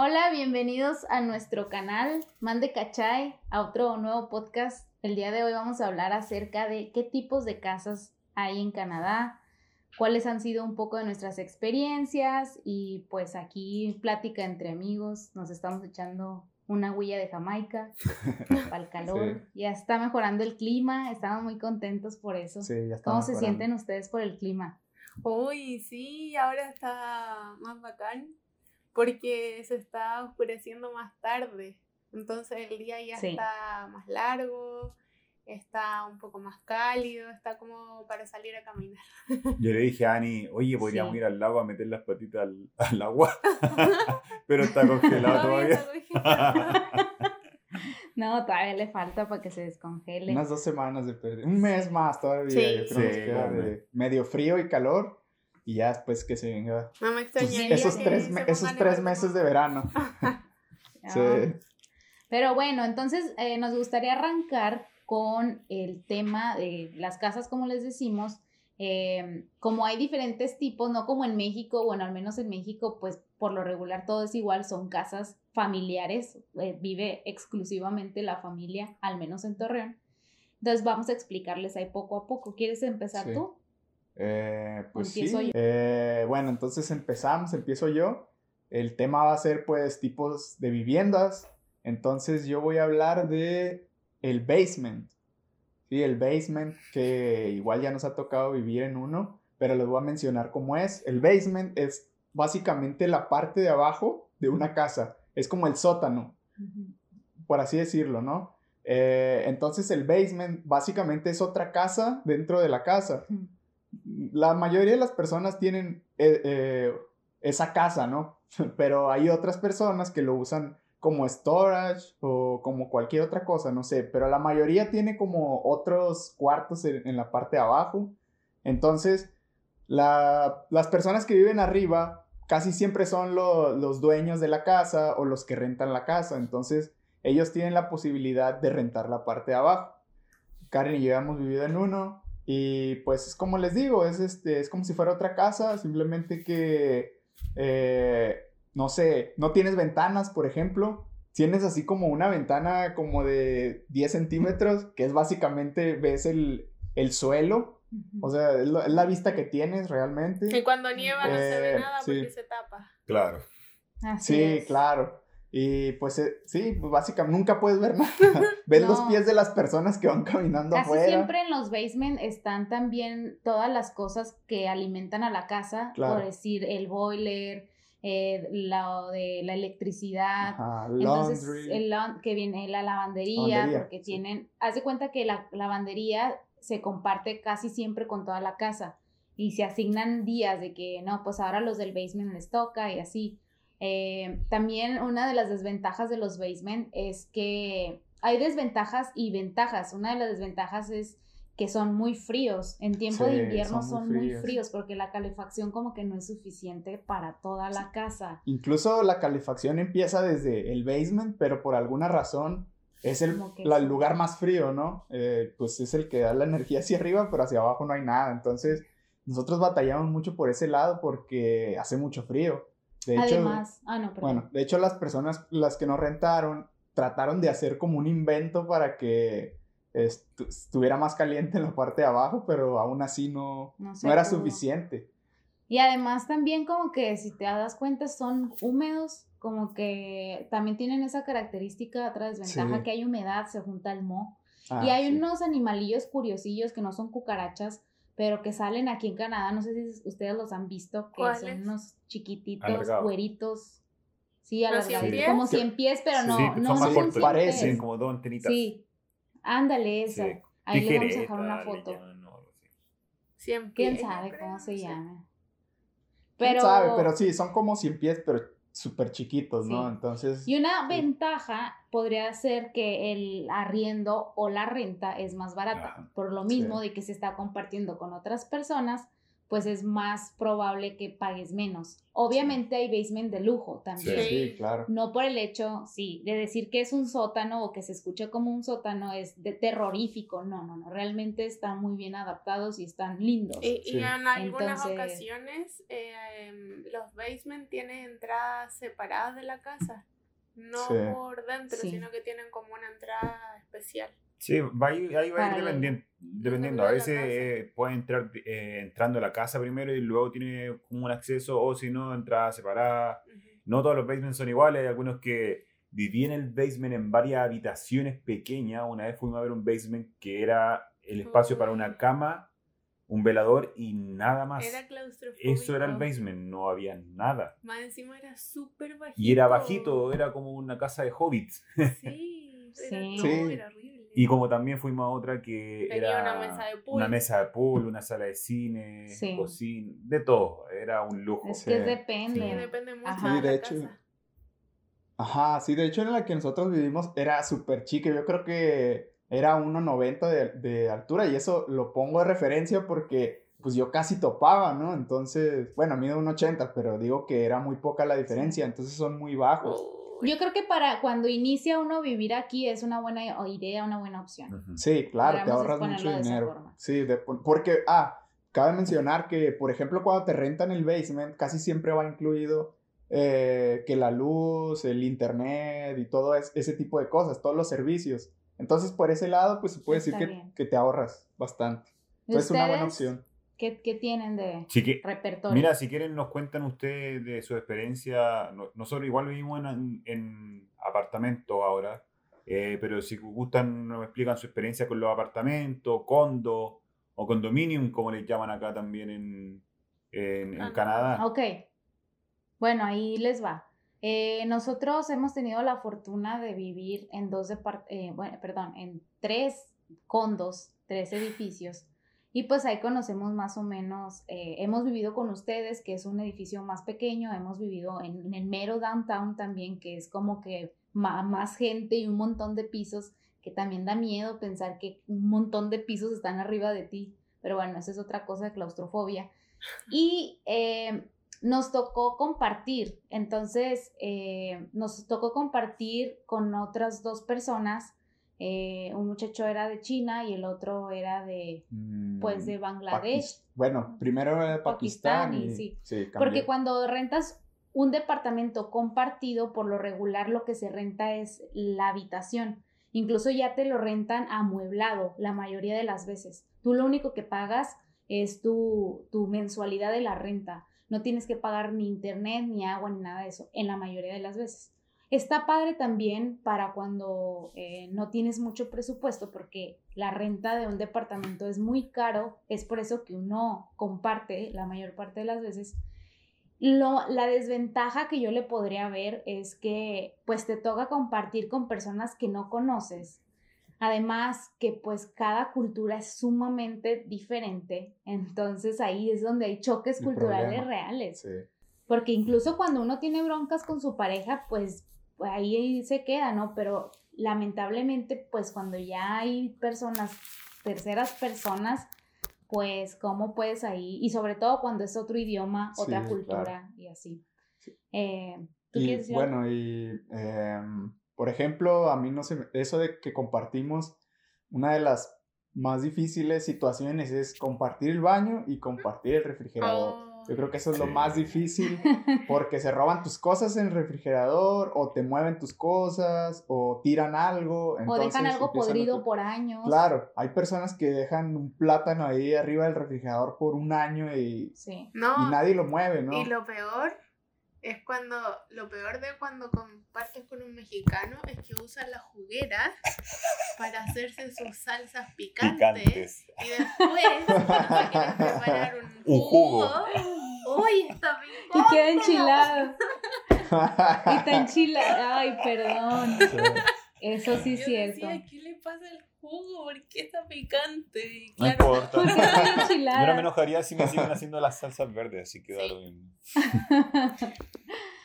Hola, bienvenidos a nuestro canal Mande Cachay, a otro nuevo podcast. El día de hoy vamos a hablar acerca de qué tipos de casas hay en Canadá, cuáles han sido un poco de nuestras experiencias y pues aquí plática entre amigos, nos estamos echando una huella de Jamaica para el calor. Ya está mejorando el clima, estamos muy contentos por eso. Sí, ya está ¿Cómo se mejorando. sienten ustedes por el clima? Uy, sí, ahora está más bacán porque se está oscureciendo más tarde. Entonces el día ya Sí. está más largo, está un poco más cálido, está como para salir a caminar. Yo le dije a Ani, oye, podríamos Sí. ir al lago a meter las patitas al, al agua. Pero está congelado todavía. congelado. No, todavía le falta para que se descongele. Unas dos semanas de perder. Un mes más todavía. Sí. Yo creo que queda de medio frío y calor. Y ya después que se venga. No me esos- extrañaría esos tres, me- esos tres meses de verano. Ah. Sí. Pero bueno, entonces eh, nos gustaría arrancar con el tema de las casas, como les decimos. eh, como hay diferentes tipos, no como en México, bueno, al menos en México, pues por lo regular todo es igual, son casas familiares, eh, vive exclusivamente la familia, al menos en Torreón. Entonces vamos a explicarles ahí poco a poco. ¿Quieres empezar Sí. tú? Eh, pues sí. Empiezo yo. Eh, bueno, entonces empezamos, empiezo yo. El tema va a ser pues tipos de viviendas. Entonces yo voy a hablar de el basement. Sí, el basement que igual ya nos ha tocado vivir en uno, pero les voy a mencionar cómo es. El basement es básicamente la parte de abajo de una casa. Es como el sótano por así decirlo, ¿no? Eh, entonces el basement básicamente es otra casa dentro de la casa. La mayoría de las personas tienen eh, eh, esa casa, ¿no? Pero hay otras personas que lo usan como storage o como cualquier otra cosa, no sé, pero la mayoría tiene como otros cuartos en, la parte de abajo. Entonces, la- las personas que viven arriba casi siempre son lo- los dueños de la casa o los que rentan la casa. Entonces, ellos tienen la posibilidad de rentar la parte de abajo. Karen y yo hemos vivido en uno y pues es como les digo, es, este, es como si fuera otra casa, simplemente que, eh, no sé, no tienes ventanas, por ejemplo. Tienes así como una ventana como de 10 centímetros, que es básicamente, ves el, el suelo, o sea, es, lo- es la vista que tienes realmente. Y cuando nieva no se ve Eh, nada sí. porque se tapa. Claro. Así Sí, es. claro. Y pues eh, sí, pues básicamente nunca puedes ver nada. Ves los pies de las personas que van caminando Casi afuera. siempre en los basement están también todas las cosas que alimentan a la casa, Claro. por decir el boiler, eh, lo de la electricidad, Ajá, entonces laundry. el que viene la lavandería, Lavandería, porque sí. tienen, haz de cuenta que la lavandería se comparte casi siempre con toda la casa y se asignan días de que no, pues ahora los del basement les toca y así. Eh, también una de las desventajas de los basement es que hay desventajas y ventajas. Una de las desventajas es que son muy fríos. En tiempo de invierno son son muy muy fríos. porque la calefacción como que no es suficiente para toda la casa. Incluso la calefacción empieza desde el basement, pero por alguna razón es el, la- lugar más frío, ¿no? Eh, pues es el que da la energía hacia arriba, pero hacia abajo no hay nada. Entonces, nosotros batallamos mucho por ese lado porque hace mucho frío. De hecho, Además, ah, no, perdón. Bueno, de hecho las personas, las que nos rentaron, trataron de hacer como un invento para que estu- estuviera más caliente en la parte de abajo, pero aún así no, No no era suficiente. Y además también como que si te das cuenta son húmedos, como que también tienen esa característica, otra desventaja, Sí. que hay humedad, se junta el moho. Ah, y hay sí. unos animalillos curiosillos que no son cucarachas, pero que salen aquí en Canadá, no sé si ustedes los han visto, que son unos chiquititos, Alargados. güeritos, sí, ¿Los alargados, cien pies? como Sí. 100 pies, pero no, sí, no, son no son cortos. 100 Parecen. pies. Sí, como dos antenitas. Sí, ándale esa. Sí. Ahí le vamos a dejar una foto. llaman, o algo así. Siempre. ¿Quién sabe cómo se llama? ¿Quién Pero, sabe? Pero sí, son como 100 pies, pero súper chiquitos, ¿no? Entonces, Y una Sí. ventaja podría ser que el arriendo o la renta es más barata, Ajá. por lo mismo Sí. de que se está compartiendo con otras personas, pues es más probable que pagues menos. Obviamente hay basement de lujo también. Sí, sí, claro. No por el hecho, sí, de decir que es un sótano o que se escuche como un sótano es de terrorífico. No, no, no. Realmente están muy bien adaptados y están lindos. Y, y Sí. en algunas Entonces- ocasiones eh, em, los basement tienen entradas separadas de la casa. No Sí. por dentro, Sí. sino que tienen como una entrada especial. Sí, va a ir- ahí va a ir dependiendo. dependiendo. A veces eh, puede entrar eh, entrando a la casa primero y luego tiene como un acceso, o si no, entrada separada. Ujú. No todos los basements son iguales, hay algunos que dividían el basement en varias habitaciones pequeñas. Una vez fuimos a ver un basement que era el espacio para una cama, un velador y nada más. Era claustrofóbico. Eso era el basement, no había nada. Más encima era súper bajito. Y era bajito, era como una casa de hobbits. Sí, Sí. era, no, Sí. era horrible. Y como también fuimos a otra que Tenía era una mesa de pool. una mesa de pool, una sala de cine, Sí. cocina, de todo. Era un lujo. Es Sí. que depende. Sí, depende mucho Ajá. de, Sí, de la hecho. casa. Ajá, sí, de hecho en la que nosotros vivimos era súper chica, yo creo que era 1,90 de, de altura y eso lo pongo de referencia porque pues yo casi topaba, ¿no? Entonces, bueno, mido 1,80, pero digo que era muy poca la diferencia, entonces son muy bajos. Yo creo que para cuando inicia uno vivir aquí es una buena idea, una buena opción. Sí, claro, te ahorras mucho de esa dinero. forma. Sí, de- porque, ah, cabe mencionar que, por ejemplo, cuando te rentan el basement, casi siempre va incluido eh, que la luz, el internet y todo es- ese tipo de cosas, todos los servicios. Entonces, por ese lado, pues se puede decir Está que, bien. que te ahorras bastante. ¿Y Entonces, es una buena opción. ¿Qué, qué tienen de que, repertorio? mira, si quieren nos cuentan ustedes de su experiencia. No- Nosotros igual vivimos en, en apartamentos ahora, eh, pero si gustan nos explican su experiencia con los apartamentos, condo o condominium, como les llaman acá también en, en, Ah. Canadá. Ok. Bueno, ahí les va. Eh, nosotros hemos tenido la fortuna de vivir en dos eh, bueno, perdón, en tres condos, tres edificios. Y pues ahí conocemos más o menos, eh, hemos vivido con ustedes, que es un edificio más pequeño, hemos vivido en, en el mero downtown también, que es como que ma- más gente y un montón de pisos, que también da miedo pensar que un montón de pisos están arriba de ti. Pero bueno, esa es otra cosa de claustrofobia. Y eh, nos tocó compartir, entonces eh, nos tocó compartir con otras dos personas. Eh, un muchacho era de China y el otro era de, Mm, pues, de Bangladesh. Bueno, primero era de Pakistán, Pakistán y sí. sí. Porque cuando rentas un departamento compartido, por lo regular lo que se renta es la habitación. Incluso ya te lo rentan amueblado la mayoría de las veces. Tú lo único que pagas es tu, tu mensualidad de la renta. No tienes que pagar ni internet, ni agua, ni nada de eso, en la mayoría de las veces. Está padre también para cuando eh, no tienes mucho presupuesto, porque la renta de un departamento es muy caro, es por eso que uno comparte la mayor parte de las veces. Lo, la desventaja que yo le podría ver es que pues te toca compartir con personas que no conoces. Además que pues cada cultura es sumamente diferente, entonces ahí es donde hay choques El culturales problema. reales. Sí. Porque incluso cuando uno tiene broncas con su pareja, pues, pues, ahí se queda, ¿no? Pero lamentablemente, pues cuando ya hay personas, terceras personas, pues cómo puedes ahí, y sobre todo cuando es otro idioma, Sí, otra claro. cultura y así. Sí. Eh, ¿Tú Y quieres decir algo? bueno, y em, por ejemplo, a mí no se me- eso de que compartimos, una de las más difíciles situaciones es compartir el baño y compartir el refrigerador. Oh, Yo creo que eso es lo más difícil porque se roban tus cosas en el refrigerador o te mueven tus cosas o tiran algo. o entonces dejan algo a podrido por años. Claro, hay personas que dejan un plátano ahí arriba del refrigerador por un año y, Sí. No, y nadie lo mueve, ¿no? y lo peor es cuando, lo peor de cuando compartes con un mexicano es que usan la juguera para hacerse sus salsas picantes. Picantes. Y después, cuando te quieres preparar un, Un jugo. ¡Uy, está Y picante! queda enchilado. Y está enchilado. Ay, perdón. Eso sí es cierto. decía, ¿qué le pasa al jugo? ¿Por qué está picante? No importa. ¿Por qué está Yo no me enojaría si me siguen haciendo las salsas verdes, así que da Sí. lo mismo.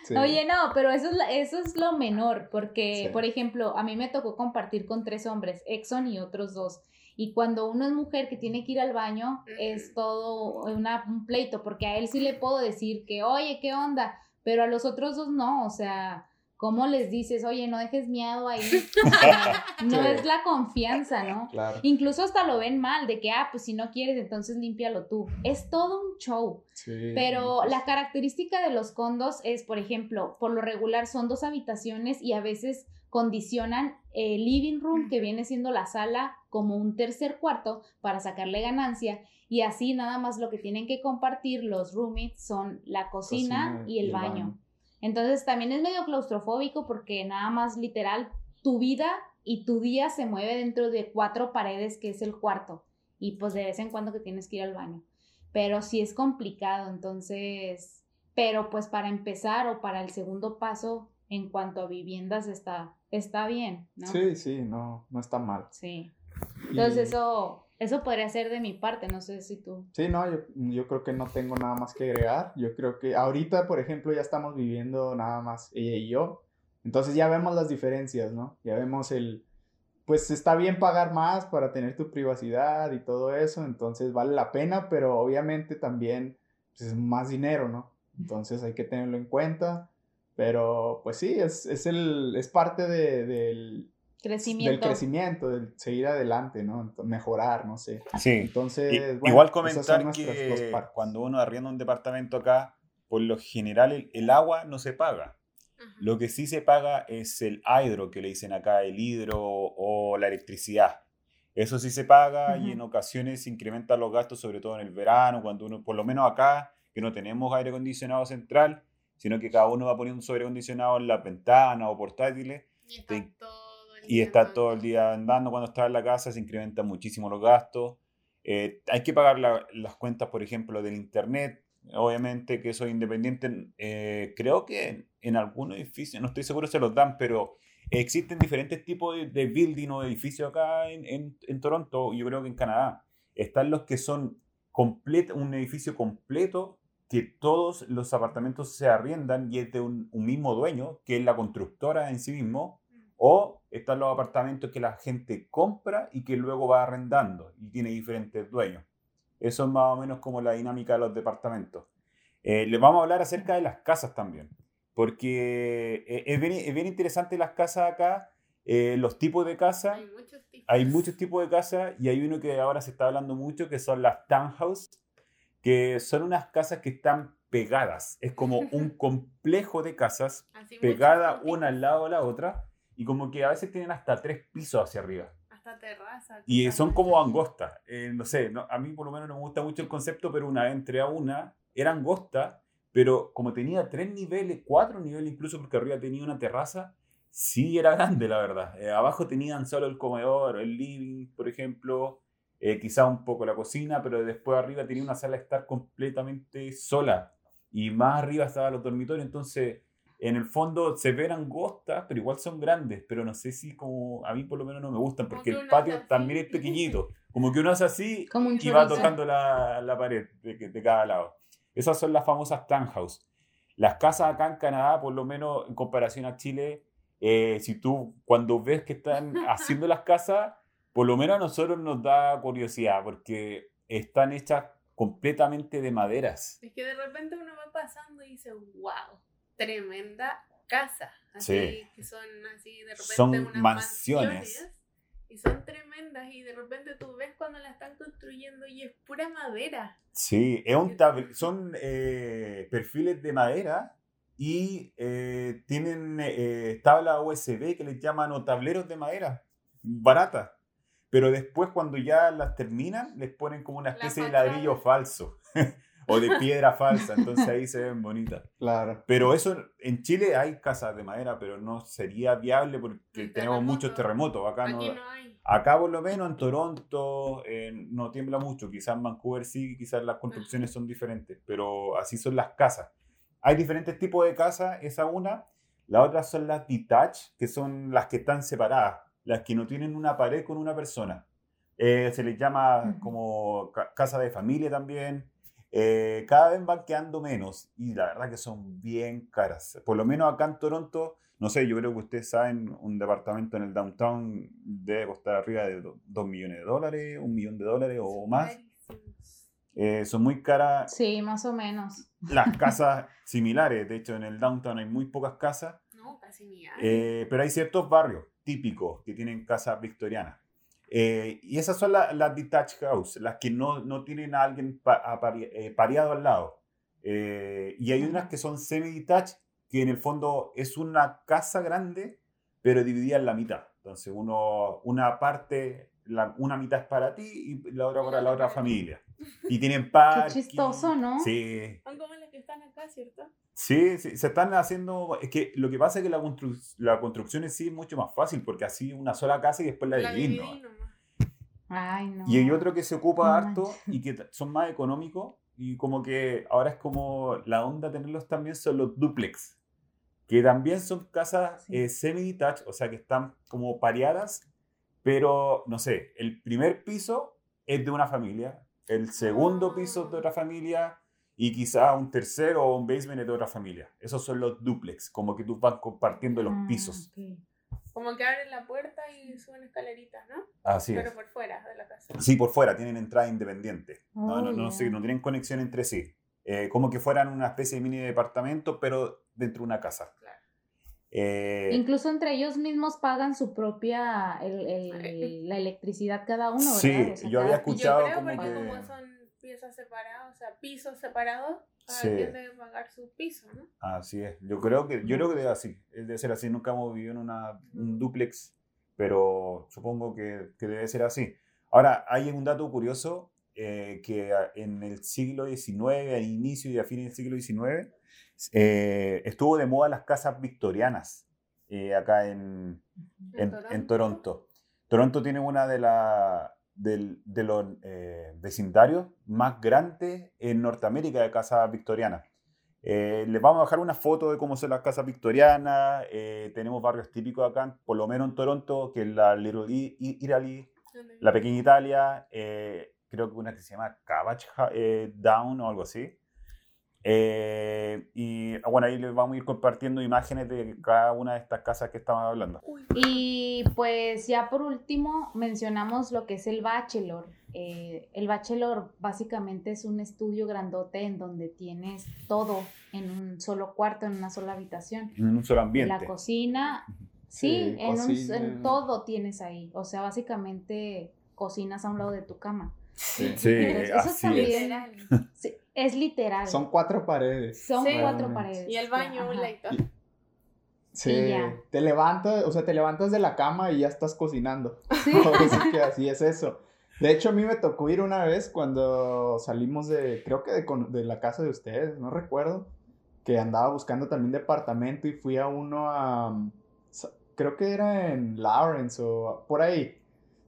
Sí. Oye, no, pero eso es, eso es lo menor, porque, Sí. por ejemplo, a mí me tocó compartir con tres hombres, Exxon y otros dos. Y cuando uno es mujer que tiene que ir al baño, es todo una, un pleito, porque a él sí le puedo decir que, oye, ¿qué onda? Pero a los otros dos no, o sea, ¿cómo les dices, oye, no dejes miedo ahí? no es la confianza, ¿no? Claro. Incluso hasta lo ven mal, de que, ah, pues si no quieres, entonces límpialo tú. Es todo un show. Sí, Pero la característica de los condos es, por ejemplo, por lo regular son dos habitaciones y a veces condicionan el living room, que viene siendo la sala, como un tercer cuarto para sacarle ganancia. Y así nada más lo que tienen que compartir los roommates son la cocina, Cocina y el baño. Entonces también es medio claustrofóbico porque nada más literal tu vida y tu día se mueve dentro de cuatro paredes que es el cuarto y pues de vez en cuando que tienes que ir al baño. Pero sí es complicado, entonces, pero pues para empezar o para el segundo paso en cuanto a viviendas está, está bien, ¿no? Sí, sí, no, no está mal. Sí. Y- Entonces eso, eso podría ser de mi parte, no sé si tú. Sí, no, yo, yo creo que no tengo nada más que agregar. Yo creo que ahorita, por ejemplo, ya estamos viviendo nada más ella y yo. Entonces ya vemos las diferencias, ¿no? Ya vemos el, pues está bien pagar más para tener tu privacidad y todo eso, entonces vale la pena, pero obviamente también pues, es más dinero, ¿no? Entonces hay que tenerlo en cuenta. Pero pues sí, es, es, el, es parte de- del, Crecimiento. del crecimiento, del seguir adelante, ¿no? Mejorar, no sé. Sí. Entonces, I- bueno, Igual comentar que cuando uno arrienda un departamento acá, por lo general el, el agua no se paga. Ajá. Lo que sí se paga es el hidro, que le dicen acá, el hidro o la electricidad. Eso sí se paga y Ujú. en ocasiones se incrementan los gastos, sobre todo en el verano, cuando uno, por lo menos acá, que no tenemos aire acondicionado central, sino que cada uno va poniendo un sobre acondicionado en la ventana o portátiles Y está todo y está todo el día andando cuando está en la casa, se incrementan muchísimo los gastos. Eh, hay que pagar la- las cuentas, por ejemplo, del internet, obviamente que es independiente. eh, creo que en, en algunos edificios, no estoy seguro se los dan, pero existen diferentes tipos de, de building o edificios acá en, en, en Toronto, yo creo que en Canadá. Están los que son complet- un edificio completo que todos los apartamentos se arriendan y es de un, un mismo dueño, que es la constructora en sí mismo, o están los apartamentos que la gente compra y que luego va arrendando y tiene diferentes dueños. Eso es más o menos como la dinámica de los departamentos. Eh, les vamos a hablar acerca de las casas también, porque eh, es, bien, es bien interesante las casas acá, eh, los tipos de casa. Hay muchos tipos. Hay muchos tipos de casas y hay uno que ahora se está hablando mucho que son las townhouse, que son unas casas que están pegadas. Es como un complejo de casas Así, juntitos, una al lado de la otra y como que a veces tienen hasta tres pisos hacia arriba. Hasta terraza. Y son como angostas. Eh, no sé, no- a mí por lo menos no me gusta mucho el concepto, pero una entré a una, era angosta, pero como tenía tres niveles, cuatro niveles incluso, porque arriba tenía una terraza, sí era grande, la verdad. Eh, abajo tenían solo el comedor, el living, por ejemplo, eh, quizá un poco la cocina, pero después arriba tenía una sala de estar completamente sola. Y más arriba estaban los dormitorios, entonces en el fondo se ven angostas, pero igual son grandes, pero no sé si como a mí por lo menos no me gustan, porque que el patio también es pequeñito, como que uno hace así Como un y va tocando la, la pared de, de cada lado. Esas son las famosas townhouse. Las casas acá en Canadá, por lo menos en comparación a Chile, eh, si tú cuando ves que están haciendo las casas, por lo menos a nosotros nos da curiosidad, porque están hechas completamente de maderas. Es que de repente uno va pasando y dice, wow, tremenda casa. Así Sí. que son así de repente Son unas mansiones. Y son tremendas y de repente tú ves cuando la están construyendo y es pura madera. Sí, es un tab- son eh, perfiles de madera y eh, tienen eh, tablas USB que les llaman o tableros de madera, baratas. Pero después cuando ya las terminan, les ponen como una La especie de ladrillo falso o de piedra falsa, entonces ahí se ven bonitas. Claro. Pero eso, en Chile hay casas de madera, pero no sería viable porque tenemos muchos terremoto. terremotos. Acá Aquí no, no hay. Acá por lo menos en Toronto eh, no tiembla mucho, quizás en Vancouver sí, quizás las construcciones son diferentes, pero así son las casas. Hay diferentes tipos de casas, esa una. La otra son las detached, que son las que están separadas, las que no tienen una pared con una persona. Eh, se les llama como ca- casa de familia también. Eh, cada vez van quedando menos y la verdad que son bien caras. Por lo menos acá en Toronto, no sé, yo creo que ustedes saben, un departamento en el downtown debe costar arriba de 2 millones de dólares, un millón de dólares o más. Eh, son muy caras. Sí, más o menos. Las casas similares, de hecho en el downtown hay muy pocas casas. No, casi ni hay. Eh, pero hay ciertos barrios típicos que tienen casas victorianas. Eh, y esas son las detached house, las que no, no tienen a alguien pareado al lado. y hay unas que son semi-detached, que en el fondo es una casa grande, pero dividida en la mitad. Entonces, uno, una parte, la, una mitad es para ti y la otra para la otra familia. Y tienen parking. Qué chistoso, ¿no? Sí. Son como las que están acá, ¿cierto? Sí, sí, se están haciendo. Es que lo que pasa es que la, constru la construcción en sí es mucho más fácil porque así una sola casa y después la, La nomás. Ay, no. Y hay otro que se ocupa No harto y que son más económicos y como que ahora es como la onda tenerlos también son los duplex, que también son casas Sí. eh, semi-detached, o sea que están como pareadas, pero no sé, el primer piso es de una familia, el segundo piso es de otra familia y quizá un tercero o un basement es de otra familia. Esos son los duplex, como que tú vas compartiendo los Ah, pisos. ok. Como que abren la puerta y suben escaleritas, ¿no? Así es. Pero por fuera de la casa. Sí, por fuera, tienen entrada independiente. No, Oh, no, no, ya. sí, no tienen conexión entre sí. Eh, como que fueran una especie de mini departamento, pero dentro de una casa. Claro. Eh, Incluso entre ellos mismos pagan su propia el- el- la electricidad cada uno, ¿verdad? Sí, O sea, yo había escuchado yo creo como porque que- como son piezas separadas, o sea, pisos separados, cada Sí. quien debe pagar su piso, ¿no? Así es. Yo creo que, yo creo que debe, así, debe ser así. Nunca hemos vivido en una, un duplex, pero supongo que, que debe ser así. Ahora, hay un dato curioso eh, que en el siglo XIX, al inicio y a fines del siglo XIX, eh, estuvo de moda las casas victorianas eh, acá en, en, en Toronto. Toronto tiene una de, la, del- de los eh, vecindarios más grandes en Norteamérica de casas victorianas. Eh, les vamos a dejar una foto de cómo son las casas victorianas. eh, tenemos barrios típicos acá, por lo menos en Toronto, que es la Little I- Italy, la Pequeña Italia, eh, creo que una que se llama Cabbage eh, Down o algo así. Eh, y ah, bueno, ahí les vamos a ir compartiendo imágenes de cada una de estas casas que estamos hablando. Y pues ya por último mencionamos lo que es el bachelor. Eh, el bachelor básicamente es un estudio grandote en donde tienes todo en un solo cuarto, en una sola habitación. En un solo ambiente. La cocina, Sí, sí, en, un- cocina. en todo tienes ahí. O sea, básicamente cocinas a un lado de tu cama. Sí. Sí, Entonces, eso así también- es. Sí, es literal. Son cuatro paredes. Son Sí. cuatro paredes. Y el baño, un Ajá. ladito. Sí, Y ya. te levantas, o sea, te levantas de la cama y ya estás cocinando. Sí. Ahora sí que así es eso. De hecho, a mí me tocó ir una vez cuando salimos de, creo que de, con- de la casa de ustedes, no recuerdo, que andaba buscando también departamento y fui a uno a, sa- creo que era en Lawrence o por ahí.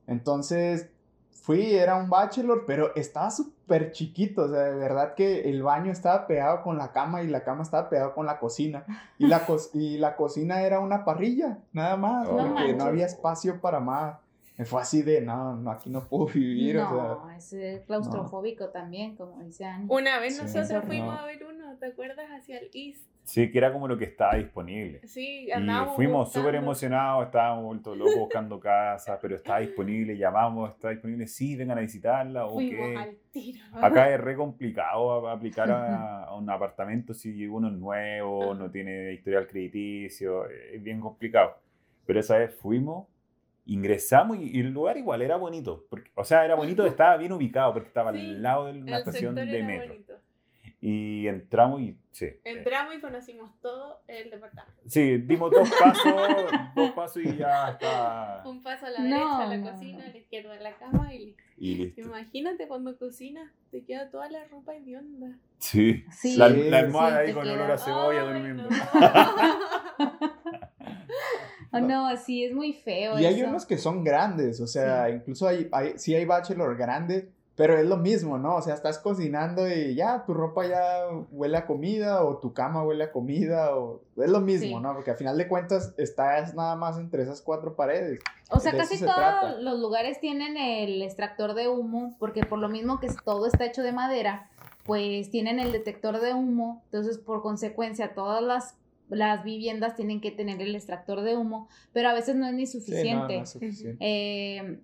Entonces, fui, era un bachelor, pero estaba súper chiquito, o sea, de verdad que el baño estaba pegado con la cama y la cama estaba pegada con la cocina. Y la, co- y la cocina era una parrilla, nada más, No porque manches. no había espacio para más. Me fue así de, no, no, aquí no puedo vivir, o sea. No, es eh, claustrofóbico también, como dice Ani. Una vez Sí. nosotros fuimos no. a ver uno, ¿te acuerdas? Hacia el East. Sí, que era como lo que estaba disponible. Sí, Y andábamos fuimos buscando. súper emocionados, estábamos vueltos locos buscando casas, pero está disponible, llamamos, está disponible, sí, vengan a visitarla, ok. Fuimos al tiro. Acá es re complicado aplicar a, a un apartamento si uno es nuevo, no tiene historial crediticio, es bien complicado. Pero esa vez fuimos, ingresamos y, y el lugar igual era bonito. Porque, o sea, era bonito, estaba bien ubicado porque estaba Sí, al lado de una estación de metro. bonito. Y entramos y sí. Entramos y conocimos todo el departamento. Sí, dimos dos pasos, dos pasos y ya está. Un paso a la No, derecha a la no, cocina, no. a la izquierda a la cama y listo. Y listo. Imagínate cuando cocinas, te queda toda la ropa hedionda. Sí. Sí, la, sí, la almohada sí, ahí con queda. olor a cebolla Ay, durmiendo. Oh, no, sí, es muy feo. Y hay eso. unos que son grandes, o sea, incluso hay, hay, sí hay bachelor grande, pero es lo mismo, ¿no? O sea, estás cocinando y ya tu ropa ya huele a comida o tu cama huele a comida o es lo mismo, Sí. ¿no? Porque al final de cuentas estás nada más entre esas cuatro paredes. O sea, de casi se todos trata. los lugares tienen el extractor de humo, porque por lo mismo que todo está hecho de madera, pues tienen el detector de humo, entonces por consecuencia todas las, las viviendas tienen que tener el extractor de humo, pero a veces no es ni Sí, no, suficiente. no es suficiente. Eh,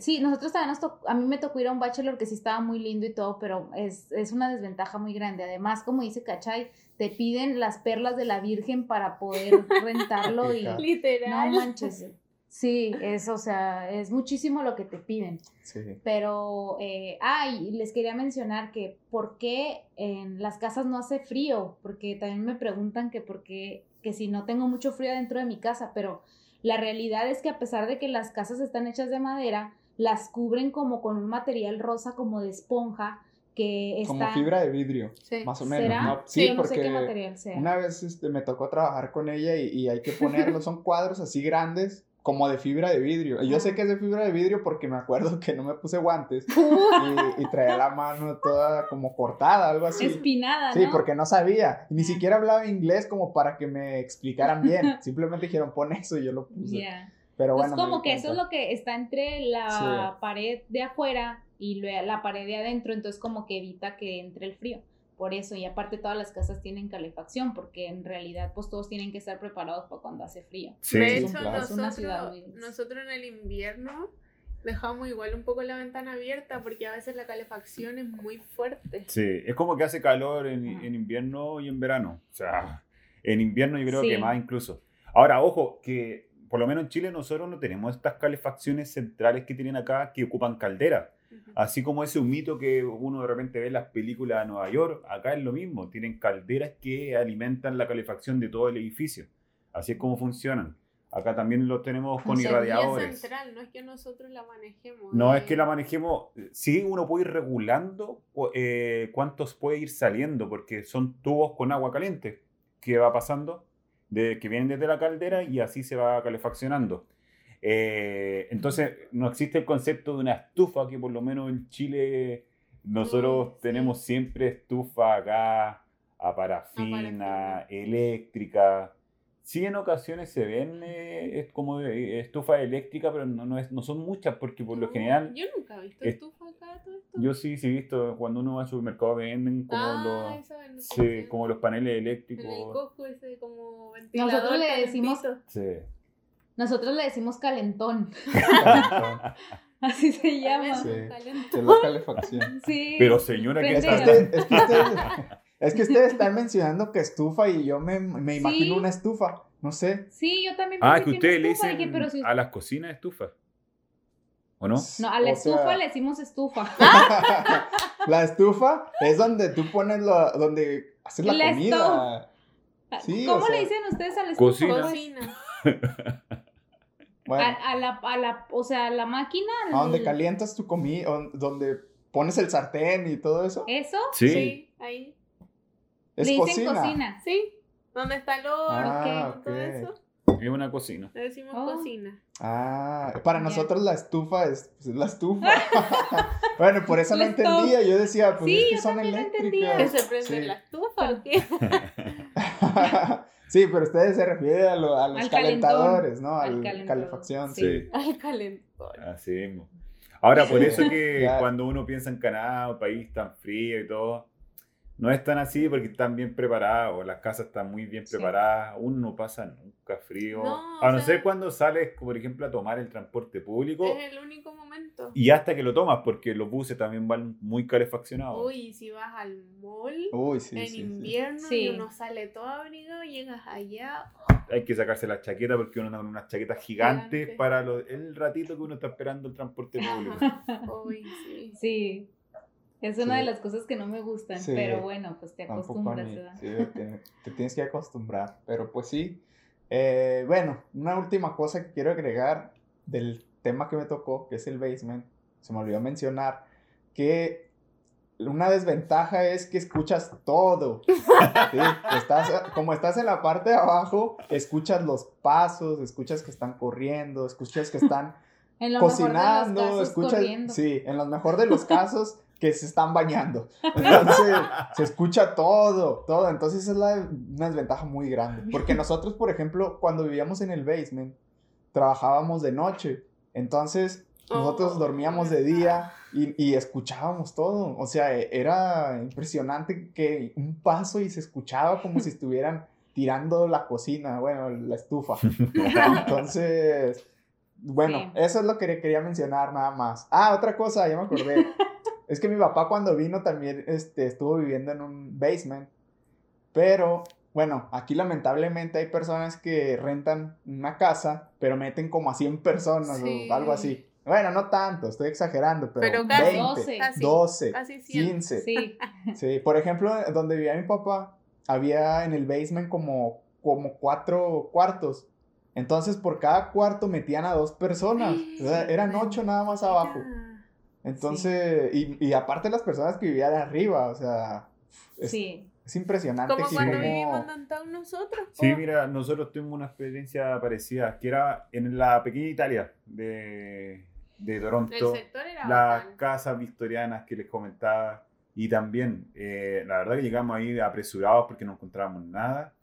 sí, nosotros también nos tocó, a mí me tocó ir a un bachelor que sí estaba muy lindo y todo, pero es, es una desventaja muy grande. Además, como dice Cachay, te piden las perlas de la Virgen para poder rentarlo y Claro. no Literal. manches. Sí, es, o sea, es muchísimo lo que te piden. Sí. Pero, eh, ah, y les quería mencionar que por qué en las casas no hace frío, porque también me preguntan que por qué, que si no tengo mucho frío dentro de mi casa, pero la realidad es que a pesar de que las casas están hechas de madera, las cubren como con un material rosa como de esponja que está... Como fibra de vidrio, Sí. más o menos. ¿Será? ¿no? Sí, Sí, yo no sé porque qué material sea. una vez este, me tocó trabajar con ella y, y hay que ponerlo, son cuadros así grandes, como de fibra de vidrio. Y yo sé que es de fibra de vidrio porque me acuerdo que no me puse guantes y, y traía la mano toda como cortada, algo así. Espinada, Sí, ¿no? porque no sabía. Ni siquiera hablaba inglés como para que me explicaran bien. Simplemente dijeron, pon eso y yo lo puse. Ya. Pero Pues bueno. me como di que eso es cuenta. lo que está entre la pared de afuera y la pared de adentro, entonces como que evita que entre el frío. Por eso, y aparte todas las casas tienen calefacción, porque en realidad pues todos tienen que estar preparados para cuando hace frío. Sí, de hecho, Es un plan. Es una ciudad nosotros, muy- nosotros en el invierno dejamos igual un poco la ventana abierta porque a veces la calefacción es muy fuerte. Sí, es como que hace calor en invierno y en verano. O sea, en invierno yo creo Sí. que más incluso. Ahora, ojo, que por lo menos en Chile nosotros no tenemos estas calefacciones centrales que tienen acá que ocupan caldera. Así como ese humito que uno de repente ve en las películas de Nueva York, acá es lo mismo. Tienen calderas que alimentan la calefacción de todo el edificio. Así es como funcionan. Acá también lo tenemos con O sea, irradiadores. central, no es que nosotros la manejemos. No eh, es que la manejemos, sí uno puede ir regulando eh, cuántos puede ir saliendo, porque son tubos con agua caliente que va pasando, de, que vienen desde la caldera y así se va calefaccionando. Eh, entonces no existe el concepto de una estufa, que por lo menos en Chile nosotros Mm, sí. tenemos siempre estufa acá, a parafina, eléctrica. Sí, en ocasiones se ven eh, es como de- estufa eléctrica, pero no, no, es, no son muchas, porque por lo general, Yo nunca he visto es- estufa acá, todo esto. yo sí, sí he visto cuando uno va al supermercado venden como, ah, los, sí, como los paneles En el eléctricos. cojo ese como ventilador Nosotros le decimos-. Sí. Nosotros le decimos calentón, Calentón. así se llama. Calentón, Sí. calentón. Es la calefacción. Sí. Pero señora, ¿qué está Es que, es, que ustedes, es que ustedes están mencionando que estufa y yo me, me imagino Sí. una estufa. No sé. Sí, yo también Ah, que ustedes le estufa, dicen dije, pero si- a las cocinas estufa. ¿O no? No, a la O estufa sea, le decimos estufa. La estufa es donde tú pones lo, donde haces la La comida. Sí, ¿Cómo o sea, le dicen ustedes a la estufa? Cocina. Cocina. Bueno, A, a la, a la, o sea, la máquina. a donde el- calientas tu comida, donde pones el sartén y todo eso. Eso, Sí. Sí, ahí. Es le dicen cocina. cocina. Sí. ¿Dónde está el horno? Ah, Todo ok. eso. Es una cocina. Le decimos Oh. cocina. Ah, para nosotros la estufa es, pues, es la estufa. bueno, por eso no entendía. Yo decía, pues Sí, es que yo son eléctricas. ¿Que se prende Sí. la estufa o qué? sí, pero ustedes se refieren a, lo- a los Al calentón. calentadores, ¿no? Al Al calentón, calefacción. sí. Sí. Al calentón. Así mismo. Ahora, por eso que Claro. cuando uno piensa en Canadá, un país tan frío y todo, no es tan así porque están bien preparados, las casas están muy bien Sí. preparadas, uno no pasa nunca frío. No, a no ser cuando sales, por ejemplo, a tomar el transporte público Es el único momento. y hasta que lo tomas, porque los buses también van muy calefaccionados. Uy, si vas al mall Uy, sí, en sí, sí. invierno Sí. y uno sale todo abrigado, llegas allá. Hay que sacarse la chaqueta porque uno anda con unas chaquetas gigantes Gigante. para lo- el ratito que uno está esperando el transporte público. Uy, sí. Sí. Es una Sí. de las cosas que no me gustan, Sí. pero bueno, pues te acostumbras. ¿verdad? Sí, te, te tienes que acostumbrar. Pero pues sí. Eh, bueno, una última cosa que quiero agregar del tema que me tocó, que es el basement. Se me olvidó mencionar que una desventaja es que escuchas todo. ¿sí? Estás, como estás en la parte de abajo, escuchas los pasos, escuchas que están corriendo, escuchas que están lo cocinando, escuchas, corriendo. sí, en los mejor de los casos que se están bañando. Entonces, se escucha todo, todo. Entonces, es la, una desventaja muy grande. Porque nosotros, por ejemplo, cuando vivíamos en el basement, trabajábamos de noche. Entonces, nosotros Oh, dormíamos de día Y, y escuchábamos todo. O sea, e- era impresionante que un paso y se escuchaba como si estuvieran tirando la cocina, bueno, la estufa. Entonces, bueno, Sí. eso es lo que quería mencionar nada más. Ah, otra cosa, ya me acordé. es que mi papá cuando vino también este, estuvo viviendo en un basement. Pero, bueno, aquí lamentablemente hay personas que rentan una casa, pero meten como a 100 personas Sí. o algo así. Bueno, no tanto, estoy exagerando, pero, Pero casi. 20, 12. Casi, 12, casi 100. 15. Sí. Sí, por ejemplo, donde vivía mi papá, había en el basement como, como cuatro cuartos. Entonces, por cada cuarto metían a dos personas. O sea, eran ocho nada más abajo. Entonces, y, y aparte las personas que vivían arriba, o sea, es, Sí. es impresionante. Como cuando cómo- vivimos en Downtown nosotros. Sí, po. mira, nosotros tuvimos una experiencia parecida, que era en la pequeña Italia de, de El Toronto, sector era las bacán. casas victorianas que les comentaba, y también, eh, la verdad que llegamos ahí apresurados porque no encontrábamos nada,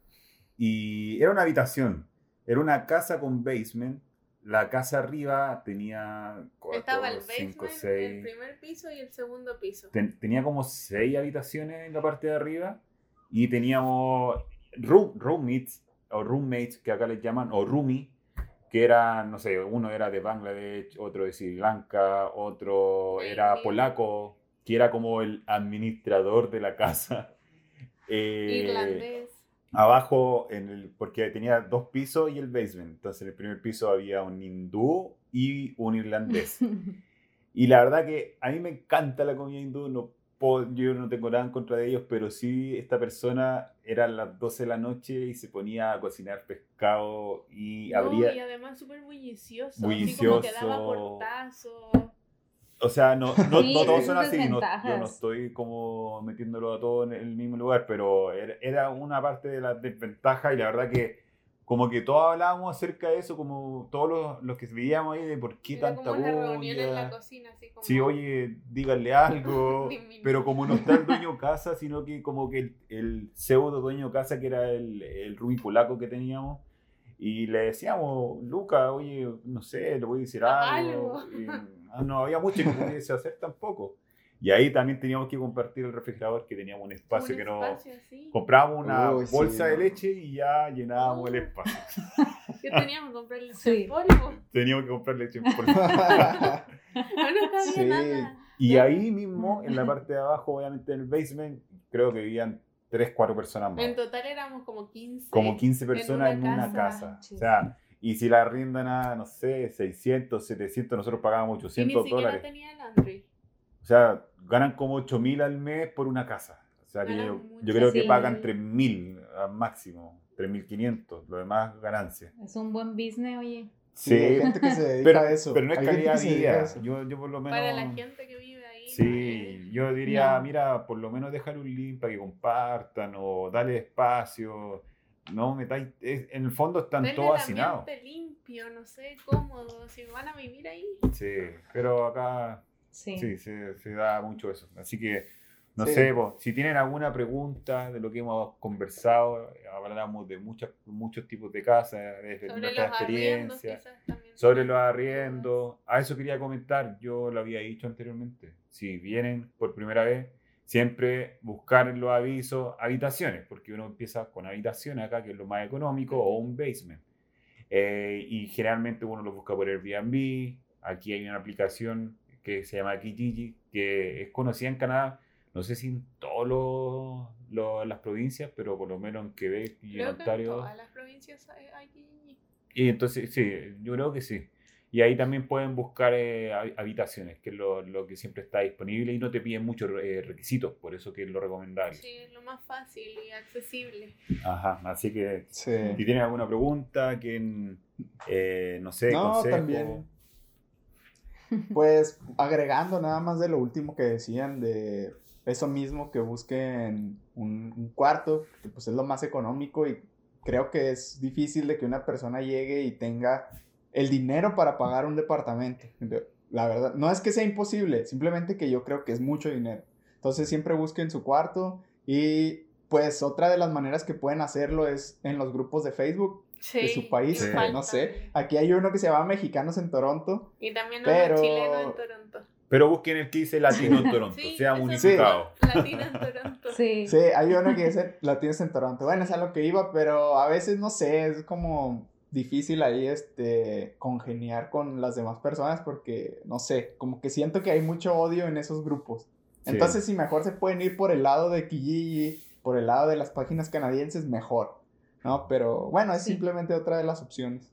y era una habitación, era una casa con basement, la casa arriba tenía Estaba el cuatro, cinco, basement, el seis, primer piso y el segundo piso. ten- tenía como seis habitaciones en la parte de arriba y teníamos room, roommates o roommates que acá les llaman o roomie que eran, no sé, uno era de Bangladesh, otro de Sri Lanka, otro De era India. polaco, que era como el administrador de la casa. Eh, Irlandés. Abajo, en el, porque tenía dos pisos y el basement. Entonces en el primer piso había un hindú y un irlandés. Y la verdad que a mí me encanta la comida hindú, no puedo- yo no tengo nada en contra de ellos, pero sí esta persona era a las 12 de la noche y se ponía a cocinar pescado y No, abría... y además súper bullicioso. Así Bullicioso. como que daba portazo. O sea, no, no, Sí, no todos son así, no- yo no estoy como metiéndolo a todos en el mismo lugar, pero era, una parte de la desventaja y la verdad que como que todos hablábamos acerca de eso, como todos los, los que vivíamos ahí, de por qué Era tanta como una reunión en la bulla. cocina, así como. Sí, oye, díganle algo. Pero como no está el dueño casa, sino que como que el, el pseudo dueño casa, que era el, el Rumi polaco que teníamos, y le decíamos, Luca, oye, no sé, le voy a decir algo. algo. Y, no había mucho que pudiese hacer tampoco. Y ahí también teníamos que compartir el refrigerador, que teníamos un espacio Un que no... así. Comprábamos una Uy, sí, bolsa de no. leche y ya llenábamos el Oh. espacio. Que teníamos que comprarle Sí. en polvo. Teníamos que comprar leche en polvo. No nos cabía Sí. nada. Y ahí mismo, en la parte de abajo, obviamente en el basement, creo que vivían 3, 4 personas más. En total éramos como 15. Como 15 personas en una una, casa. casa. Sí. O sea, y si la arriendan a, no sé, 600, 700, nosotros pagábamos Y ni 800 siquiera dólares. tenía laundry. O sea, ganan como 8 mil al mes por una casa. O sea, que yo, mucho. yo creo que Sí. pagan 3 mil al máximo, 3.500, lo demás ganancia. Es un buen business, oye. Sí, hay gente que se dedica pero, a eso. pero no es calidad que de vida. Yo, yo por lo menos... Para la gente que vive ahí. Sí, yo diría, No. mira, por lo menos dejar un link para que compartan o dale espacio. No metáis. es- En el fondo están Denle todos hacinados. limpio, no sé, cómodo. Si van a vivir ahí. Sí, pero acá Sí. sí, se, se da mucho eso. Así que, no Sí. sé, po, si tienen alguna pregunta de lo que hemos conversado, hablamos de muchas, muchos tipos de casas, desde Sobre nuestra los arriendos, experiencia. también. Sobre los arriendos, a eso quería comentar, yo lo había dicho anteriormente. Si vienen por primera vez, siempre buscar en los avisos habitaciones, porque uno empieza con habitaciones acá, que es lo más económico, o un basement. Eh, y generalmente uno lo busca por Airbnb. Aquí hay una aplicación que se llama Kijiji, que es conocida en Canadá. No sé si en todas las provincias, pero por lo menos en Quebec y en Creo que en Ontario. todas las provincias hay, Y entonces, sí, yo creo que sí. Y ahí también pueden buscar eh, hab- habitaciones, que es lo, lo que siempre está disponible y no te piden muchos eh, requisitos, por eso que es lo recomendable. Sí, es lo más fácil y accesible. Ajá, así que Sí. si tienen alguna pregunta, que no sé, No, consejo. también. Pues agregando nada más de lo último que decían de eso mismo, que busquen un, un cuarto, que pues es lo más económico y creo que es difícil de que una persona llegue y tenga el dinero para pagar un departamento. La verdad, no es que sea imposible, simplemente que yo creo que es mucho dinero. Entonces siempre busquen su cuarto y pues otra de las maneras que pueden hacerlo es en los grupos de Facebook Sí, de su país, Sí. no sé. Aquí hay uno que se llama Mexicanos en Toronto. Y también Pero- los chilenos en Toronto. Pero busquen el que dice Latino en Toronto, Sí, sea unificado. Latino en Toronto. Sí. Sí, hay uno que dice la tienes en Toronto. Bueno, es a lo que iba, pero a veces no sé, es como difícil ahí este congeniar con las demás personas porque no sé, como que siento que hay mucho odio en esos grupos. Sí. Entonces, si mejor se pueden ir por el lado de Kijiji, por el lado de las páginas canadienses, mejor. ¿No? Pero bueno, es Sí. simplemente otra de las opciones.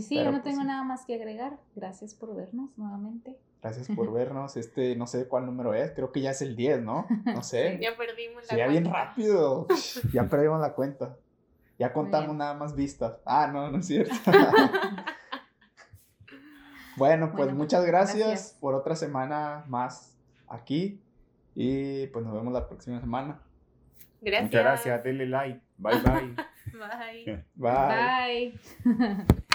Sí, Pero, yo no pues, tengo sí. nada más que agregar. Gracias por vernos nuevamente. Gracias por vernos. Este, no sé cuál número es, creo que ya es el 10, ¿no? No sé. Ya perdimos la Sí, ya bien cuenta. rápido. Ya perdimos la cuenta. Ya contamos nada más vistas. Ah, no, no es cierto. bueno, pues Bueno, muchas gracias, gracias. por otra semana más aquí. Y pues nos vemos la próxima semana. Gracias. Muchas gracias, denle like. Bye bye. Bye. Bye. Bye.